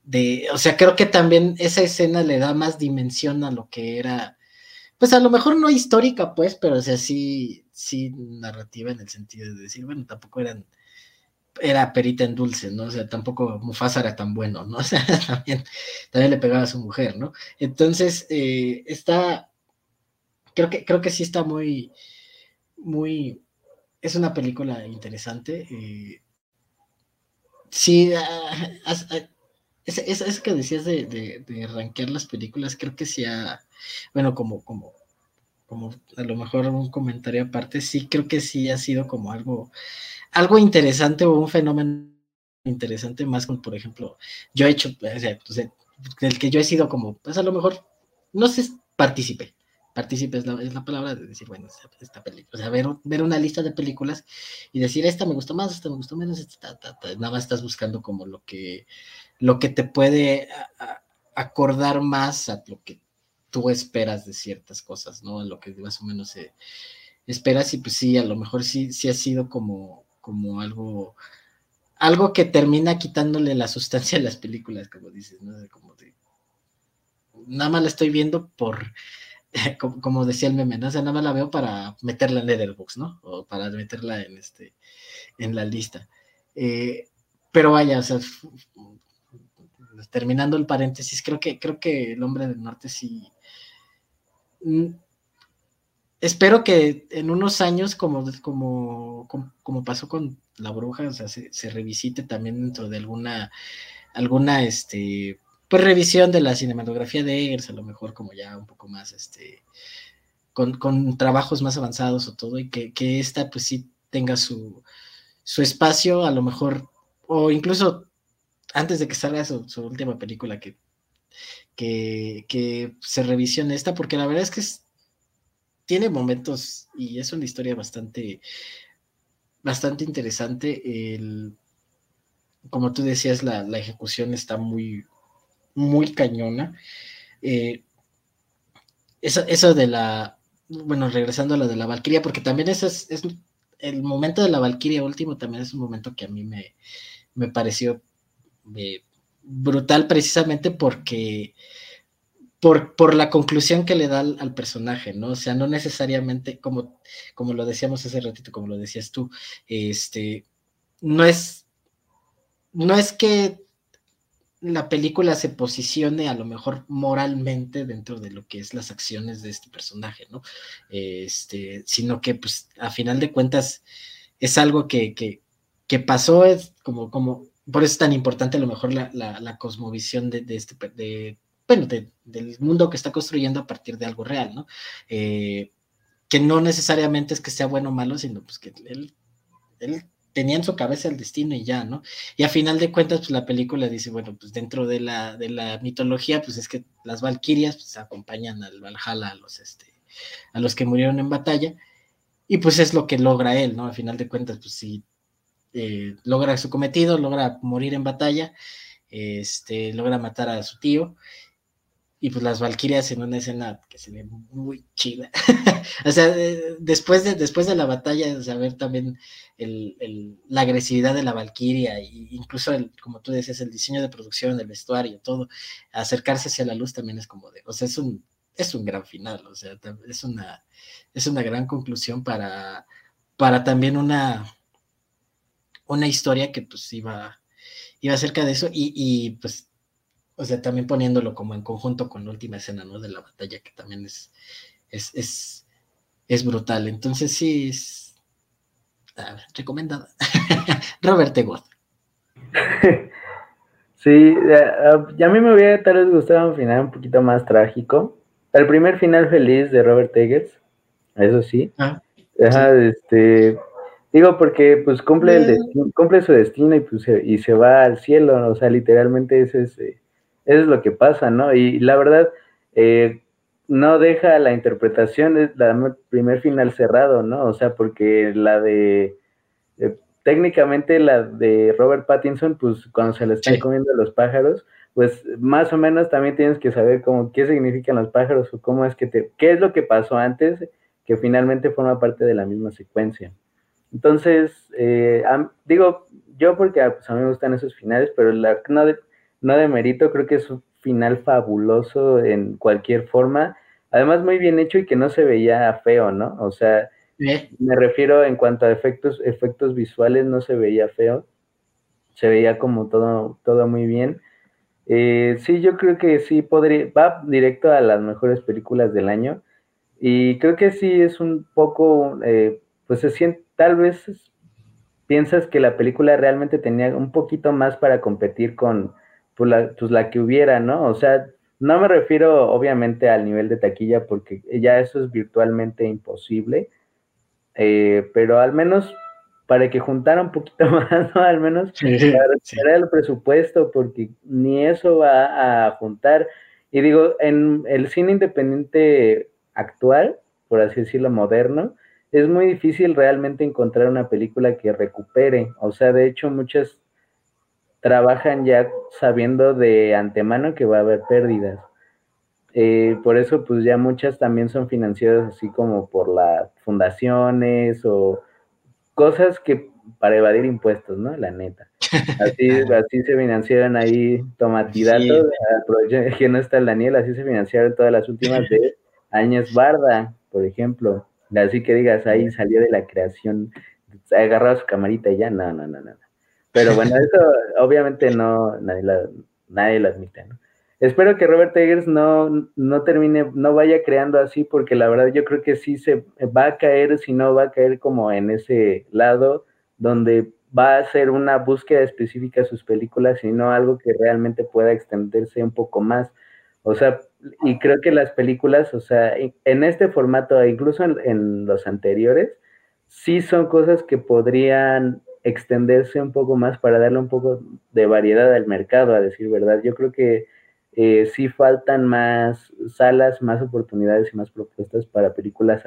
de, o sea, creo que también esa escena le da más dimensión a lo que era, pues a lo mejor no histórica, pues, pero o sea, sí, sí narrativa en el sentido de decir, bueno, tampoco eran, era perita en dulce, ¿no? O sea, tampoco Mufasa era tan bueno, ¿no? O sea, también, también le pegaba a su mujer, ¿no? Entonces, eh, está, creo que, creo que sí está muy, muy, es una película interesante. Eh, sí, ah, ah, es, que decías de, de, de, las películas, creo que sí, bueno, como, como, como a lo mejor un comentario aparte, sí creo que sí ha sido como algo, algo interesante o un fenómeno interesante más como, por ejemplo, yo he hecho, o sea, pues, del que yo he sido como, pues a lo mejor, no sé, partícipe, partícipe es la, palabra de decir, bueno, esta, película, o sea, ver, una lista de películas y decir, esta me gustó más, esta me gustó menos, nada más estás buscando como lo que, lo que te puede acordar más a lo que tú esperas de ciertas cosas, ¿no? A lo que más o menos esperas y pues sí, a lo mejor sí, sí ha sido como, como algo, algo que termina quitándole la sustancia a las películas, como dices, ¿no? Como de, nada más la estoy viendo por, como, decía el meme, ¿no? Sea, nada más la veo para meterla en Letterboxd, ¿no? O para meterla en este, en la lista. Eh, pero vaya, o sea, terminando el paréntesis, creo que, creo que el hombre del norte sí. Mm, espero que en unos años, como, como, como, pasó con la bruja, o sea, se, revisite también dentro de alguna, alguna, este, pues revisión de la cinematografía de Eggers, a lo mejor como ya un poco más, este, con, con trabajos más avanzados o todo, y que, que esta pues sí tenga su, su espacio, a lo mejor, o incluso antes de que salga su, última película, que, que, se revisione esta, porque la verdad es que tiene momentos y es una historia bastante, bastante interesante. El, como tú decías, la, ejecución está muy, muy cañona. Eh, eso, de la, bueno, regresando a lo de la Valquiria, porque también eso es, el momento de la Valquiria último también es un momento que a mí me, me pareció eh, brutal precisamente porque por, por, la conclusión que le da al, personaje, ¿no? O sea, no necesariamente, como, como lo decíamos hace ratito, como lo decías tú, este, no es, no es que la película se posicione a lo mejor moralmente dentro de lo que es las acciones de este personaje, ¿no? Este, sino que, pues, a final de cuentas, es algo que, que, que pasó, es como, como, por eso es tan importante a lo mejor la, cosmovisión de, este, de, bueno, del mundo que está construyendo a partir de algo real, ¿no? Eh, que no necesariamente es que sea bueno o malo, sino pues que él tenía en su cabeza el destino y ya, ¿no? Y a final de cuentas, pues la película dice, bueno, pues dentro de la, de la mitología, pues es que las valquirias pues, acompañan al Valhalla, a los, este, a los que murieron en batalla, y pues es lo que logra él, ¿no? A final de cuentas, pues sí, eh, logra su cometido, logra morir en batalla, este, logra matar a su tío, y pues las Valquirias en una escena que se ve muy chida. o sea, después de, después de la batalla, o sea, ver también el, la agresividad de la Valquiria, e incluso, como tú decías, el diseño de producción, el vestuario, todo, acercarse hacia la luz también es como de, o sea, es un, es un gran final, o sea, es una, es una gran conclusión para, para también una, una historia que pues iba, iba acerca de eso y, y, pues, o sea, también poniéndolo como en conjunto con la última escena, ¿no? De la batalla, que también es, es, es, es brutal. Entonces sí, es recomendada. Robert Egot. Sí, ya a mí me hubiera tal vez gustado un final un poquito más trágico. El primer final feliz de Robert Eggers, eso sí. Ah, este, Digo, porque pues cumple, el cumple su destino y, pues, se, y se va al cielo, o sea, literalmente ese es, eh, eso es lo que pasa, ¿no? Y la verdad, eh, no deja la interpretación, es la primer final cerrado, ¿no? O sea, porque la de, eh, técnicamente la de Robert Pattinson, pues cuando se le están comiendo los pájaros, pues más o menos también tienes que saber cómo, qué significan los pájaros o cómo es que te, qué es lo que pasó antes, que finalmente forma parte de la misma secuencia. Entonces, eh, digo, yo porque pues, a mí me gustan esos finales, pero la, no, de, no de mérito, creo que es un final fabuloso en cualquier forma. Además, muy bien hecho y que no se veía feo, ¿no? O sea, me refiero en cuanto a efectos, efectos visuales, no se veía feo. Se veía como todo, todo muy bien. Eh, sí, yo creo que sí podría, va directo a las mejores películas del año. Y creo que sí es un poco, eh, pues se siente, tal vez piensas que la película realmente tenía un poquito más para competir con pues, la, pues, la que hubiera, ¿no? O sea, no me refiero obviamente al nivel de taquilla porque ya eso es virtualmente imposible, eh, pero al menos para que juntara un poquito más, ¿no? Al menos para el presupuesto, porque ni eso va a juntar. Y digo, en el cine independiente actual, por así decirlo, moderno, es muy difícil realmente encontrar una película que recupere. O sea, de hecho, muchas trabajan ya sabiendo de antemano que va a haber pérdidas. Eh, por eso, pues ya muchas también son financiadas así como por las fundaciones o cosas que para evadir impuestos, ¿no? La neta. Así, así se financiaron ahí tomatidatos, que no está el Daniel, así se financiaron todas las últimas de Años Barda, por ejemplo. Así que digas, ahí salió de la creación, agarraba su camarita y ya, no, no, no, no. Pero bueno, eso obviamente no, nadie, nadie lo admite, ¿no? Espero que Robert Eggers no, no termine, no vaya creando así, porque la verdad yo creo que sí se va a caer, si no va a caer como en ese lado donde va a ser una búsqueda específica de sus películas, sino algo que realmente pueda extenderse un poco más. O sea, y creo que las películas, o sea, en este formato, incluso en, en los anteriores, sí son cosas que podrían extenderse un poco más para darle un poco de variedad al mercado, a decir verdad. Yo creo que eh, sí faltan más salas, más oportunidades y más propuestas para películas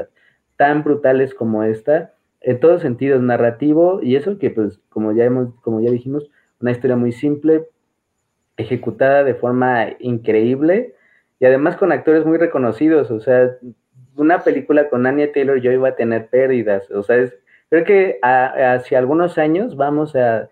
tan brutales como esta, en todos sentidos, narrativo, y eso que pues como ya hemos, como ya dijimos, una historia muy simple, ejecutada de forma increíble, y además con actores muy reconocidos, o sea, una película con Anya Taylor yo iba a tener pérdidas, o sea, creo que hacia algunos años vamos a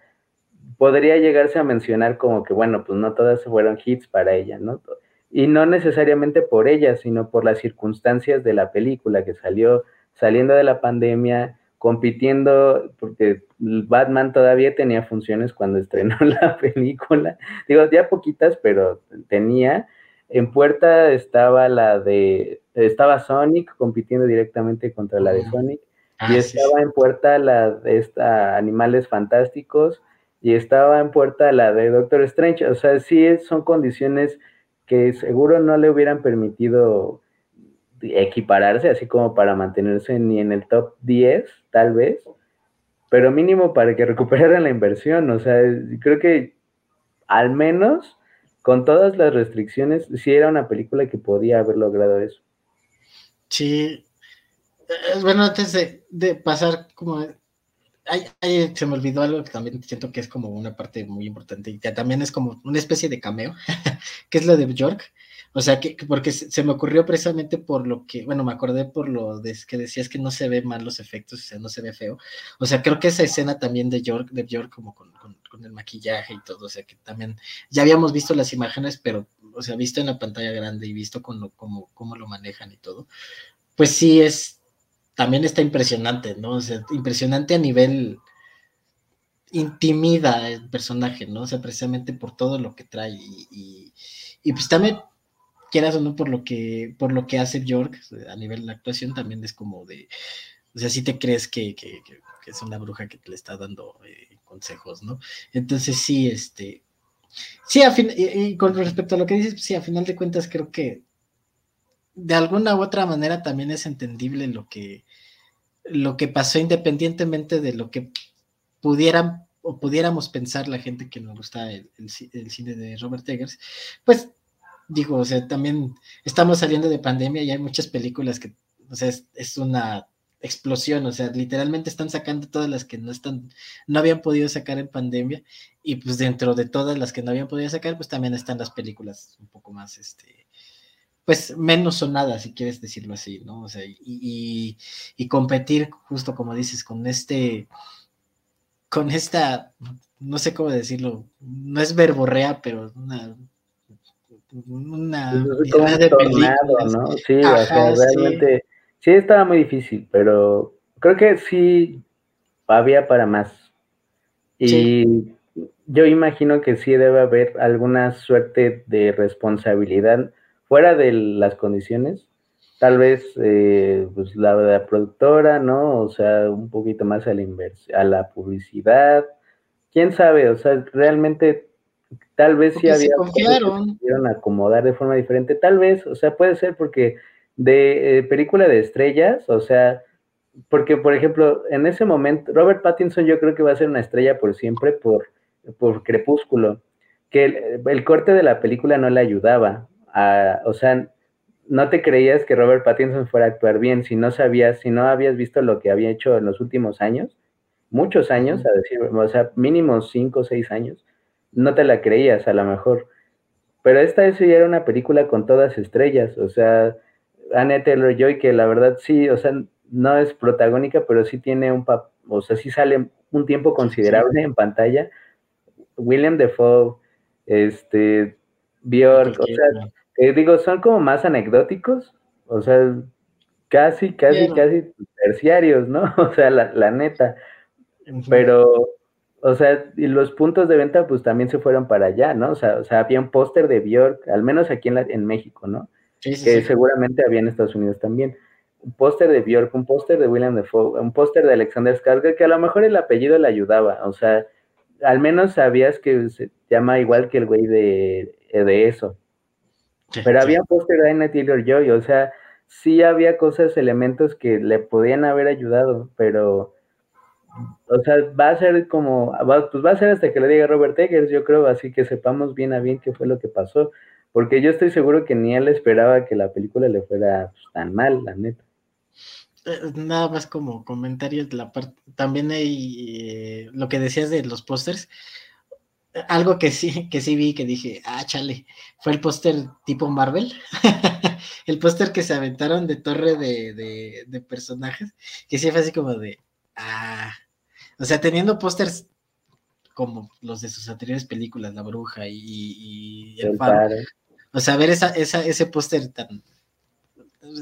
podría llegarse a mencionar como que, bueno, pues no todas fueron hits para ella, ¿no? Y no necesariamente por ella, sino por las circunstancias de la película que salió saliendo de la pandemia, compitiendo, porque Batman todavía tenía funciones cuando estrenó la película. Digo, ya poquitas, pero tenía. En puerta estaba la de, estaba Sonic compitiendo directamente contra la de Sonic. Y ah, estaba en puerta la de esta Animales Fantásticos y estaba en puerta la de Doctor Strange. O sea, sí son condiciones que seguro no le hubieran permitido equipararse, así como para mantenerse ni en el top 10, tal vez, pero mínimo para que recuperaran la inversión. O sea, creo que al menos con todas las restricciones, sí era una película que podía haber logrado eso. Sí. Bueno, antes de, pasar como se me olvidó algo que también siento que es como una parte muy importante y también es como una especie de cameo, que es lo de Bjork. O sea, que, porque se, me ocurrió precisamente por lo que, bueno, me acordé por lo de, que decías que no se ve mal los efectos, o sea, no se ve feo. O sea, creo que esa escena también de Bjork, de Bjork como con, el maquillaje y todo, o sea, que también ya habíamos visto las imágenes, pero, o sea, visto en la pantalla grande y visto con lo, como, cómo lo manejan y todo, pues sí es también está impresionante, ¿no? O sea, impresionante a nivel intimida el personaje, ¿no? O sea, precisamente por todo lo que trae y, y, pues también, quieras o no, por lo que, por lo que hace Bjork a nivel de la actuación también es como de, o sea, si te crees que, que, es una bruja que te le está dando eh, consejos, ¿no? Entonces sí, este, sí, a fin, y, con respecto a lo que dices, sí, a final de cuentas creo que de alguna u otra manera también es entendible lo que, lo que pasó independientemente de lo que pudieran o pudiéramos pensar la gente que nos gusta el, cine de Robert Eggers, pues digo, o sea, también estamos saliendo de pandemia y hay muchas películas que, o sea, es, una explosión, o sea, literalmente están sacando todas las que no están, no habían podido sacar en pandemia, y pues dentro de todas las que no habían podido sacar, pues también están las películas un poco más, este, pues menos sonada, si quieres decirlo así, ¿no? O sea, y, competir justo como dices, con este, con esta, no sé cómo decirlo, no es verborrea, pero una, una de ¿no? Sí, o sea, realmente, sí. estaba muy difícil, pero creo que sí había para más. Y yo imagino que sí debe haber alguna suerte de responsabilidad fuera de las condiciones, tal vez eh, pues la, la, productora, ¿no? O sea, un poquito más a la a la publicidad. ¿Quién sabe? O sea, realmente tal vez sí había confiaron. acomodar de forma diferente, tal vez, o sea, puede ser porque de eh, película de estrellas, o sea, porque por ejemplo, en ese momento Robert Pattinson yo creo que va a ser una estrella por siempre por por Crepúsculo, que el, el corte de la película no le ayudaba, o sea, no te creías que Robert Pattinson fuera a actuar bien si no sabías, si no habías visto lo que había hecho en los últimos años, muchos años, a decir, o sea, mínimo cinco o seis años, no te la creías a lo mejor. Pero esta vez ya era una película con todas estrellas, o sea, Anne Taylor Joy, que la verdad sí, o sea, no es protagónica, pero sí tiene un, o sea, sí sale un tiempo considerable en pantalla. William Defoe, este, Bjork, o sea, eh, digo, son como más anecdóticos, o sea, casi, casi, casi terciarios, ¿no? O sea, la, la neta. Pero, o sea, y los puntos de venta pues también se fueron para allá, ¿no? O sea, o sea había un póster de Bjork, al menos aquí en, la, en México, ¿no? que seguramente había en Estados Unidos también. Un póster de Bjork, un póster de William Defoe, un póster de Alexander Skarsgård, que a lo mejor el apellido le ayudaba, o sea, al menos sabías que se llama igual que el güey de, de eso. Pero había un póster de Anna Taylor Joy, o sea, sí había cosas, elementos que le podían haber ayudado, pero o sea, va a ser como, pues va a ser hasta que le diga Robert Eggers, yo creo, así que sepamos bien a bien qué fue lo que pasó, porque yo estoy seguro que ni él esperaba que la película le fuera pues, tan mal, la neta. Eh, nada más como comentarios de la parte, también hay eh, lo que decías de los pósters, algo que sí, que sí vi, que dije, ah, chale, fue el póster tipo Marvel, el póster que se aventaron de torre de, de, de personajes, que sí fue así como de, Ah, o sea, teniendo pósters como los de sus anteriores películas, La Bruja y, El Faro. O sea, ver esa, esa, ese póster tan,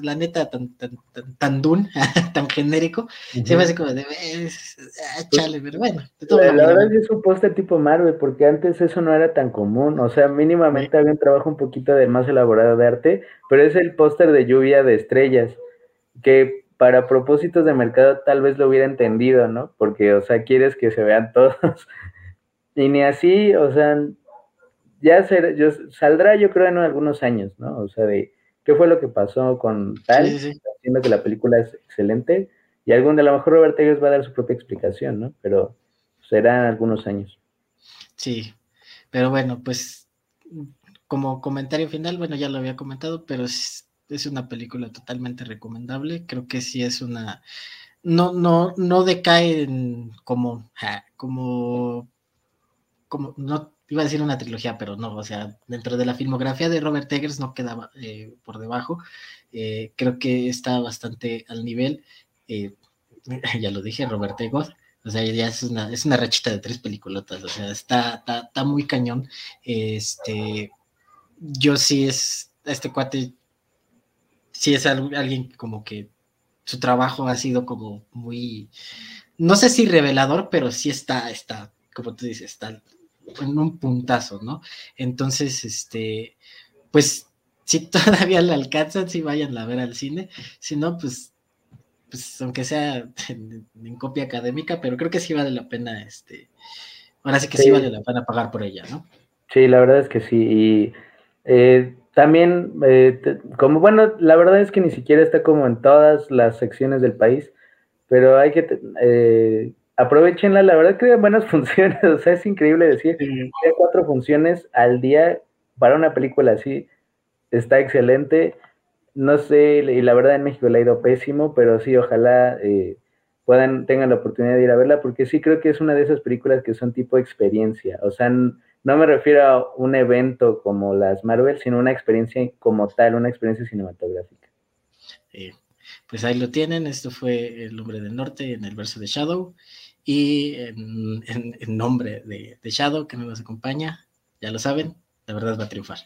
la neta, tan, tan, tan, tan dun, tan genérico, se me hace como de, ah, chale, pero bueno. la, verdad es que es un póster tipo Marvel, porque antes eso no era tan común, o sea, mínimamente había un trabajo un poquito de más elaborado de arte, pero es el póster de lluvia de estrellas, que para propósitos de mercado tal vez lo hubiera entendido, ¿no? Porque, o sea, quieres que se vean todos. y ni así, o sea, ya yo, saldrá yo creo en algunos años, ¿no? O sea, de qué fue lo que pasó con tal, haciendo que la película es excelente. Y algún de a lo mejor Robert Eggers va a dar su propia explicación, ¿no? Pero será en algunos años. Sí, pero bueno, pues como comentario final, bueno, ya lo había comentado, pero es una película totalmente recomendable. Creo que sí es una. No, no, no decae en como, como, como, no iba a decir una trilogía, pero no, o sea, dentro de la filmografía de Robert Eggers no quedaba eh, por debajo. Eh, creo que está bastante al nivel. Eh, ya lo dije, Robert Eggers. O sea, ya es una, es una rachita de tres peliculotas. O sea, está, está, está muy cañón. Este, yo sí es, este cuate sí es alguien como que su trabajo ha sido como muy, no sé si revelador, pero sí está, está, como tú dices, está en un puntazo, ¿no? Entonces, este, pues, si todavía le alcanzan, si vayan a ver al cine, si no, pues, pues aunque sea en, copia académica, pero creo que sí vale la pena, este, ahora sí que sí, vale la pena pagar por ella, ¿no? Sí, la verdad es que sí, y eh, también, eh, como bueno, la verdad es que ni siquiera está como en todas las secciones del país, pero hay que, eh, aprovechenla, la verdad que hay buenas funciones, o sea, es increíble decir, que hay cuatro funciones al día para una película así, está excelente, no sé, y la verdad en México le ha ido pésimo, pero sí, ojalá eh, puedan, tengan la oportunidad de ir a verla, porque sí creo que es una de esas películas que son tipo experiencia, o sea, no me refiero a un evento como las Marvel, sino una experiencia como tal, una experiencia cinematográfica. pues ahí lo tienen, esto fue El Hombre del Norte en el verso de Shadow y en, nombre de, Shadow que nos acompaña, ya lo saben, la verdad va a triunfar.